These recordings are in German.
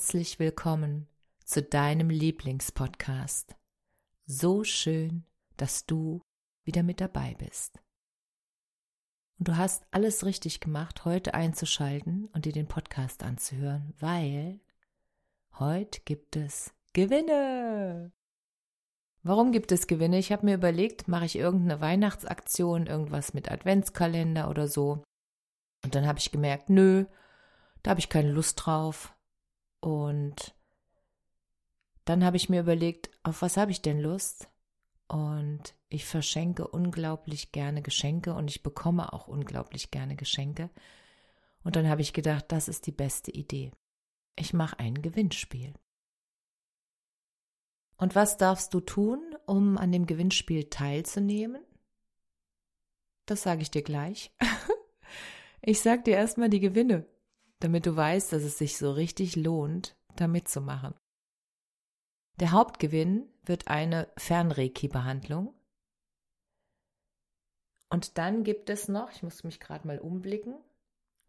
Herzlich willkommen zu deinem Lieblingspodcast. So schön, dass du wieder mit dabei bist. Und du hast alles richtig gemacht, heute einzuschalten und dir den Podcast anzuhören, weil heute gibt es Gewinne. Warum gibt es Gewinne? Ich habe mir überlegt, mache ich irgendeine Weihnachtsaktion, irgendwas mit Adventskalender oder so. Und dann habe ich gemerkt, nö, da habe ich keine Lust drauf. Und dann habe ich mir überlegt, auf was habe ich denn Lust? Und ich verschenke unglaublich gerne Geschenke und ich bekomme auch unglaublich gerne Geschenke. Und dann habe ich gedacht, das ist die beste Idee. Ich mache ein Gewinnspiel. Und was darfst du tun, um an dem Gewinnspiel teilzunehmen? Das sage ich dir gleich. ich sage dir erstmal die Gewinne, damit du weißt, dass es sich so richtig lohnt, da mitzumachen. Der Hauptgewinn wird eine Fernreiki-Behandlung. Und dann gibt es noch, ich muss mich gerade mal umblicken,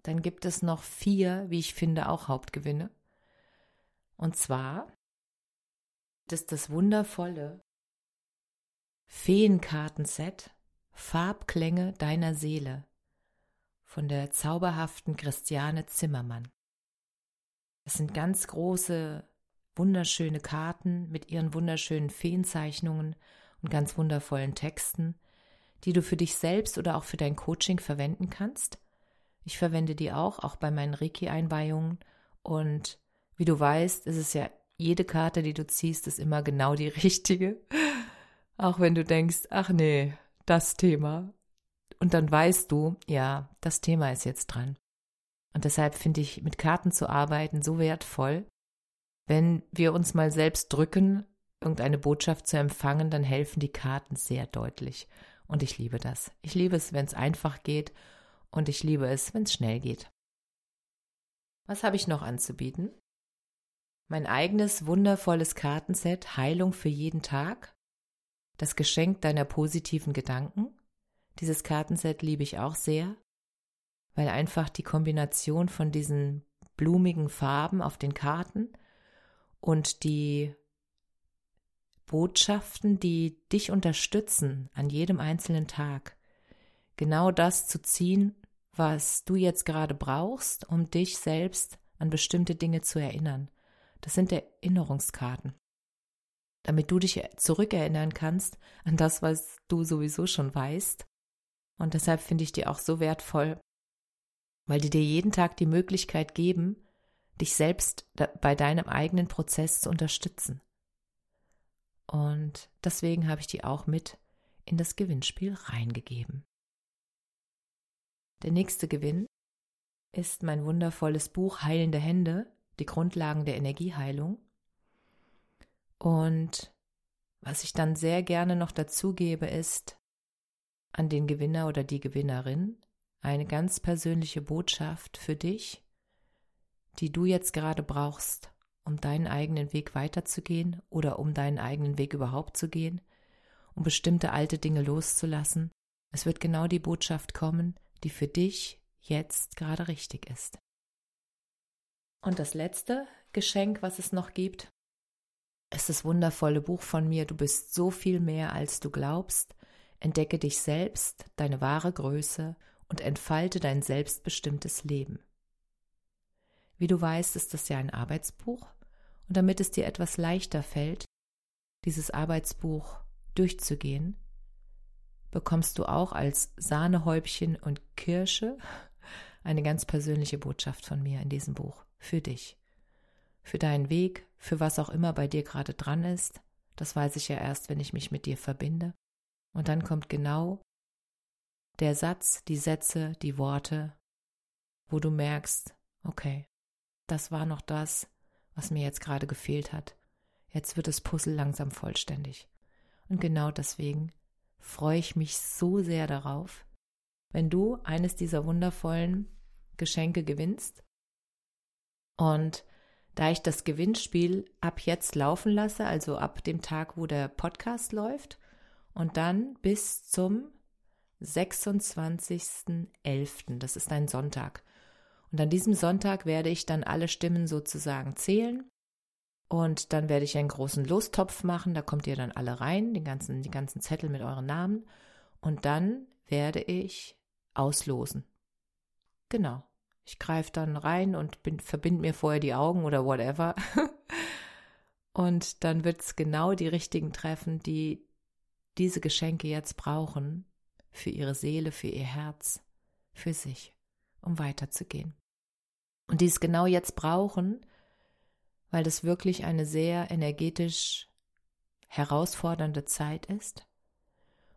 dann gibt es noch vier, wie ich finde, auch Hauptgewinne. Und zwar ist das wundervolle Feenkartenset Farbklänge deiner Seele von der zauberhaften Christiane Zimmermann. Das sind ganz große wunderschöne Karten mit ihren wunderschönen Feenzeichnungen und ganz wundervollen Texten, die du für dich selbst oder auch für dein Coaching verwenden kannst. Ich verwende die auch, auch bei meinen Reiki-Einweihungen. Und wie du weißt, ist es ja jede Karte, die du ziehst, ist immer genau die richtige. Auch wenn du denkst, ach nee, das Thema. Und dann weißt du, ja, das Thema ist jetzt dran. Und deshalb finde ich, mit Karten zu arbeiten so wertvoll, wenn wir uns mal selbst drücken, irgendeine Botschaft zu empfangen, dann helfen die Karten sehr deutlich. Und ich liebe das. Ich liebe es, wenn es einfach geht und ich liebe es, wenn es schnell geht. Was habe ich noch anzubieten? Mein eigenes wundervolles Kartenset Heilung für jeden Tag. Das Geschenk deiner positiven Gedanken. Dieses Kartenset liebe ich auch sehr, weil einfach die Kombination von diesen blumigen Farben auf den Karten und die Botschaften, die dich unterstützen an jedem einzelnen Tag, genau das zu ziehen, was du jetzt gerade brauchst, um dich selbst an bestimmte Dinge zu erinnern. Das sind Erinnerungskarten. Damit du dich zurückerinnern kannst an das, was du sowieso schon weißt. Und deshalb finde ich die auch so wertvoll, weil die dir jeden Tag die Möglichkeit geben, dich selbst bei deinem eigenen Prozess zu unterstützen. Und deswegen habe ich die auch mit in das Gewinnspiel reingegeben. Der nächste Gewinn ist mein wundervolles Buch Heilende Hände, die Grundlagen der Energieheilung. Und was ich dann sehr gerne noch dazu gebe, ist an den Gewinner oder die Gewinnerin eine ganz persönliche Botschaft für dich, die du jetzt gerade brauchst, um deinen eigenen Weg weiterzugehen oder um deinen eigenen Weg überhaupt zu gehen, um bestimmte alte Dinge loszulassen. Es wird genau die Botschaft kommen, die für dich jetzt gerade richtig ist. Und das letzte Geschenk, was es noch gibt, ist das wundervolle Buch von mir Du bist so viel mehr, als du glaubst. Entdecke dich selbst, deine wahre Größe und entfalte dein selbstbestimmtes Leben. Wie du weißt, ist das ja ein Arbeitsbuch und damit es dir etwas leichter fällt, dieses Arbeitsbuch durchzugehen, bekommst du auch als Sahnehäubchen und Kirsche eine ganz persönliche Botschaft von mir in diesem Buch für dich. für deinen Weg, für was auch immer bei dir gerade dran ist. Das weiß ich ja erst, wenn ich mich mit dir verbinde. Und dann kommt genau der Satz, die Sätze, die Worte, wo du merkst, okay, das war noch das, was mir jetzt gerade gefehlt hat. Jetzt wird das Puzzle langsam vollständig. Und genau deswegen freue ich mich so sehr darauf, wenn du eines dieser wundervollen Geschenke gewinnst. Und da ich das Gewinnspiel ab jetzt laufen lasse, also ab dem Tag, wo der Podcast läuft, und dann bis zum 26.11., das ist ein Sonntag. Und an diesem Sonntag werde ich dann alle Stimmen sozusagen zählen. Und dann werde ich einen großen Lostopf machen, da kommt ihr dann alle rein, den ganzen, die ganzen Zettel mit euren Namen. Und dann werde ich auslosen. Genau. Ich greife dann rein und verbinde mir vorher die Augen oder whatever. und dann wird es genau die richtigen treffen, die diese Geschenke jetzt brauchen für ihre Seele, für ihr Herz, für sich, um weiterzugehen. Und die es genau jetzt brauchen, weil das wirklich eine sehr energetisch herausfordernde Zeit ist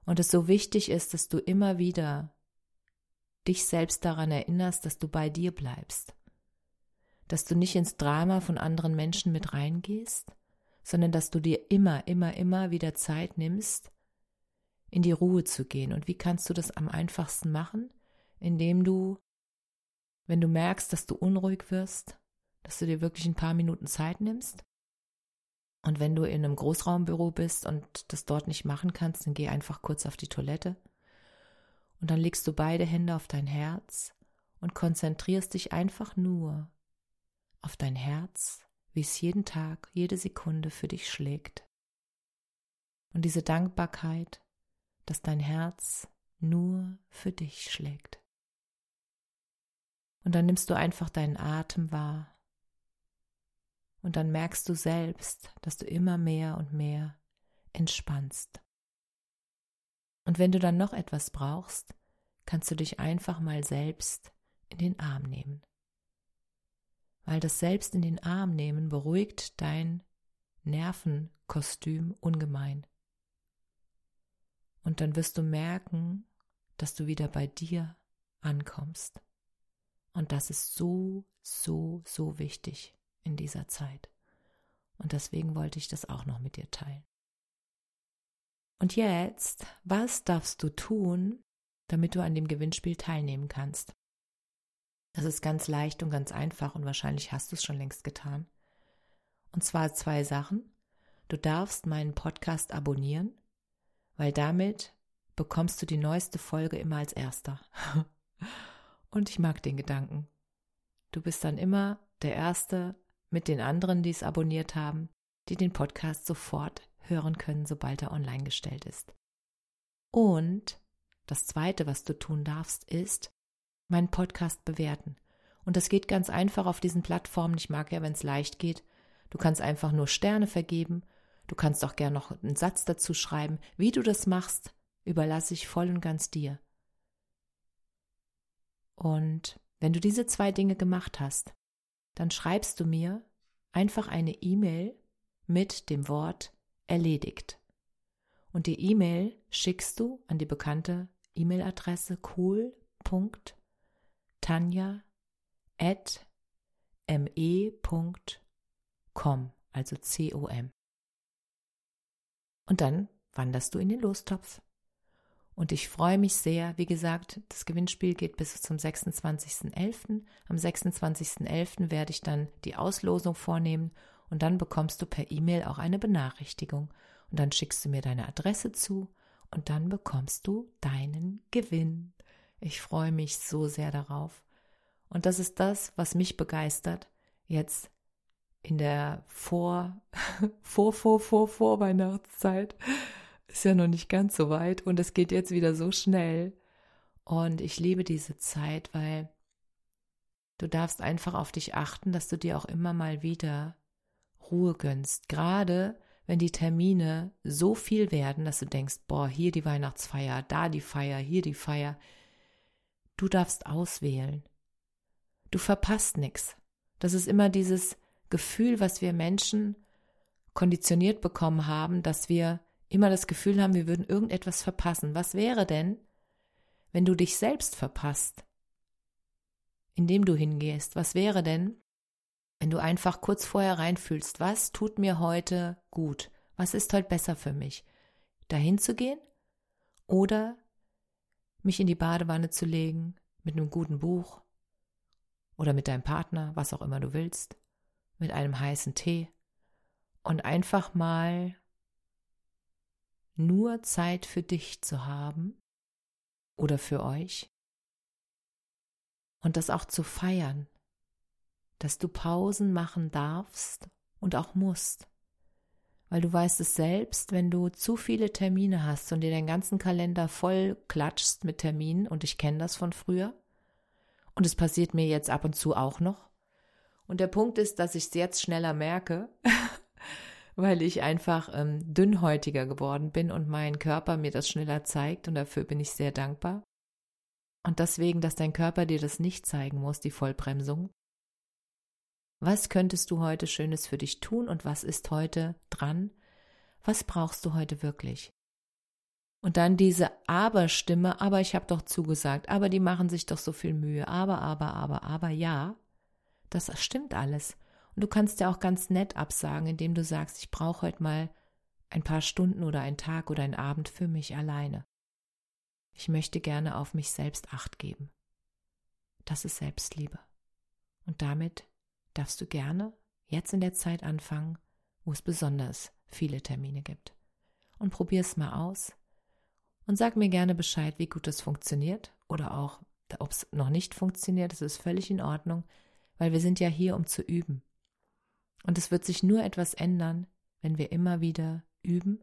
und es so wichtig ist, dass du immer wieder dich selbst daran erinnerst, dass du bei dir bleibst, dass du nicht ins Drama von anderen Menschen mit reingehst, sondern dass du dir immer, immer, immer wieder Zeit nimmst, in die Ruhe zu gehen. Und wie kannst du das am einfachsten machen? Indem du, wenn du merkst, dass du unruhig wirst, dass du dir wirklich ein paar Minuten Zeit nimmst. Und wenn du in einem Großraumbüro bist und das dort nicht machen kannst, dann geh einfach kurz auf die Toilette und dann legst du beide Hände auf dein Herz und konzentrierst dich einfach nur auf dein Herz, wie es jeden Tag, jede Sekunde für dich schlägt. Und diese Dankbarkeit, dass dein Herz nur für dich schlägt. Und dann nimmst du einfach deinen Atem wahr. Und dann merkst du selbst, dass du immer mehr und mehr entspannst. Und wenn du dann noch etwas brauchst, kannst du dich einfach mal selbst in den Arm nehmen. Weil das Selbst in den Arm nehmen beruhigt dein Nervenkostüm ungemein. Und dann wirst du merken, dass du wieder bei dir ankommst. Und das ist so, so, so wichtig in dieser Zeit. Und deswegen wollte ich das auch noch mit dir teilen. Und jetzt, was darfst du tun, damit du an dem Gewinnspiel teilnehmen kannst? Das ist ganz leicht und ganz einfach und wahrscheinlich hast du es schon längst getan. Und zwar zwei Sachen. Du darfst meinen Podcast abonnieren, weil damit bekommst du die neueste Folge immer als erster. und ich mag den Gedanken. Du bist dann immer der Erste mit den anderen, die es abonniert haben, die den Podcast sofort hören können, sobald er online gestellt ist. Und das Zweite, was du tun darfst, ist meinen Podcast bewerten. Und das geht ganz einfach auf diesen Plattformen. Ich mag ja, wenn es leicht geht. Du kannst einfach nur Sterne vergeben. Du kannst auch gern noch einen Satz dazu schreiben. Wie du das machst, überlasse ich voll und ganz dir. Und wenn du diese zwei Dinge gemacht hast, dann schreibst du mir einfach eine E-Mail mit dem Wort erledigt. Und die E-Mail schickst du an die bekannte E-Mail-Adresse cool.tanja.me.com, also C-O-M. Und dann wanderst du in den Lostopf. Und ich freue mich sehr. Wie gesagt, das Gewinnspiel geht bis zum 26.11. Am 26.11. werde ich dann die Auslosung vornehmen und dann bekommst du per E-Mail auch eine Benachrichtigung und dann schickst du mir deine Adresse zu und dann bekommst du deinen Gewinn. Ich freue mich so sehr darauf. Und das ist das, was mich begeistert, jetzt in der Vor, Vor, Vor, Vor, Vor Weihnachtszeit. Ist ja noch nicht ganz so weit und es geht jetzt wieder so schnell. Und ich liebe diese Zeit, weil du darfst einfach auf dich achten, dass du dir auch immer mal wieder Ruhe gönnst. Gerade wenn die Termine so viel werden, dass du denkst, boah, hier die Weihnachtsfeier, da die Feier, hier die Feier. Du darfst auswählen. Du verpasst nichts. Das ist immer dieses Gefühl, was wir Menschen konditioniert bekommen haben, dass wir immer das Gefühl haben, wir würden irgendetwas verpassen. Was wäre denn, wenn du dich selbst verpasst, indem du hingehst? Was wäre denn, wenn du einfach kurz vorher reinfühlst, was tut mir heute gut? Was ist heute besser für mich? Dahin zu gehen oder mich in die Badewanne zu legen mit einem guten Buch oder mit deinem Partner, was auch immer du willst, mit einem heißen Tee und einfach mal nur Zeit für dich zu haben oder für euch und das auch zu feiern, dass du Pausen machen darfst und auch musst. Weil du weißt es selbst, wenn du zu viele Termine hast und dir den ganzen Kalender voll klatschst mit Terminen, und ich kenne das von früher, und es passiert mir jetzt ab und zu auch noch. Und der Punkt ist, dass ich es jetzt schneller merke, weil ich einfach ähm, dünnhäutiger geworden bin und mein Körper mir das schneller zeigt und dafür bin ich sehr dankbar. Und deswegen, dass dein Körper dir das nicht zeigen muss, die Vollbremsung. Was könntest du heute Schönes für dich tun und was ist heute dran? Was brauchst du heute wirklich? Und dann diese Aber-Stimme, aber ich habe doch zugesagt, aber die machen sich doch so viel Mühe, aber, aber, aber, aber ja, das stimmt alles. Und du kannst ja auch ganz nett absagen, indem du sagst, ich brauche heute mal ein paar Stunden oder einen Tag oder einen Abend für mich alleine. Ich möchte gerne auf mich selbst acht geben. Das ist Selbstliebe. Und damit darfst du gerne jetzt in der Zeit anfangen, wo es besonders viele Termine gibt. Und probier es mal aus. Und sag mir gerne Bescheid, wie gut es funktioniert oder auch, ob es noch nicht funktioniert. Das ist völlig in Ordnung, weil wir sind ja hier, um zu üben. Und es wird sich nur etwas ändern, wenn wir immer wieder üben,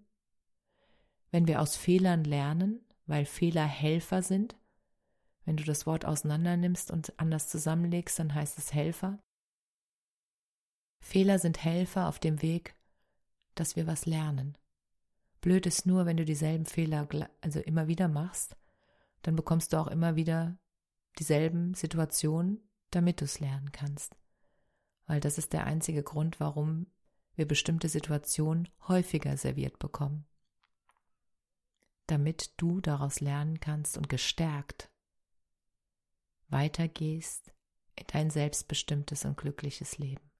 wenn wir aus Fehlern lernen, weil Fehler Helfer sind. Wenn du das Wort auseinander nimmst und anders zusammenlegst, dann heißt es Helfer. Fehler sind Helfer auf dem Weg, dass wir was lernen. Blöd ist nur, wenn du dieselben Fehler also immer wieder machst, dann bekommst du auch immer wieder dieselben Situationen, damit du es lernen kannst weil das ist der einzige Grund, warum wir bestimmte Situationen häufiger serviert bekommen. Damit du daraus lernen kannst und gestärkt weitergehst in dein selbstbestimmtes und glückliches Leben.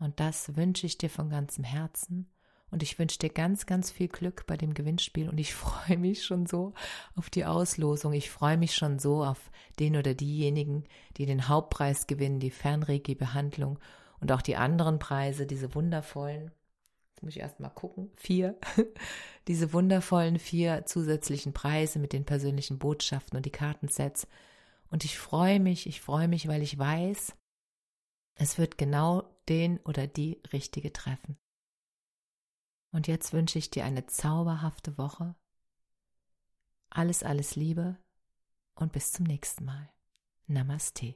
Und das wünsche ich dir von ganzem Herzen und ich wünsche dir ganz, ganz viel Glück bei dem Gewinnspiel und ich freue mich schon so auf die Auslosung. Ich freue mich schon so auf den oder diejenigen, die den Hauptpreis gewinnen, die Fernregie-Behandlung und auch die anderen Preise, diese wundervollen, jetzt muss ich erst mal gucken, vier, diese wundervollen vier zusätzlichen Preise mit den persönlichen Botschaften und die Kartensets. Und ich freue mich, ich freue mich, weil ich weiß, es wird genau den oder die richtige treffen. Und jetzt wünsche ich dir eine zauberhafte Woche. Alles, alles Liebe und bis zum nächsten Mal. Namaste.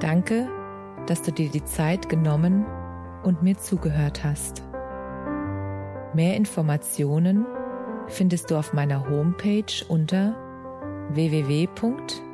Danke, dass du dir die Zeit genommen und mir zugehört hast. Mehr Informationen findest du auf meiner Homepage unter www.namaste.com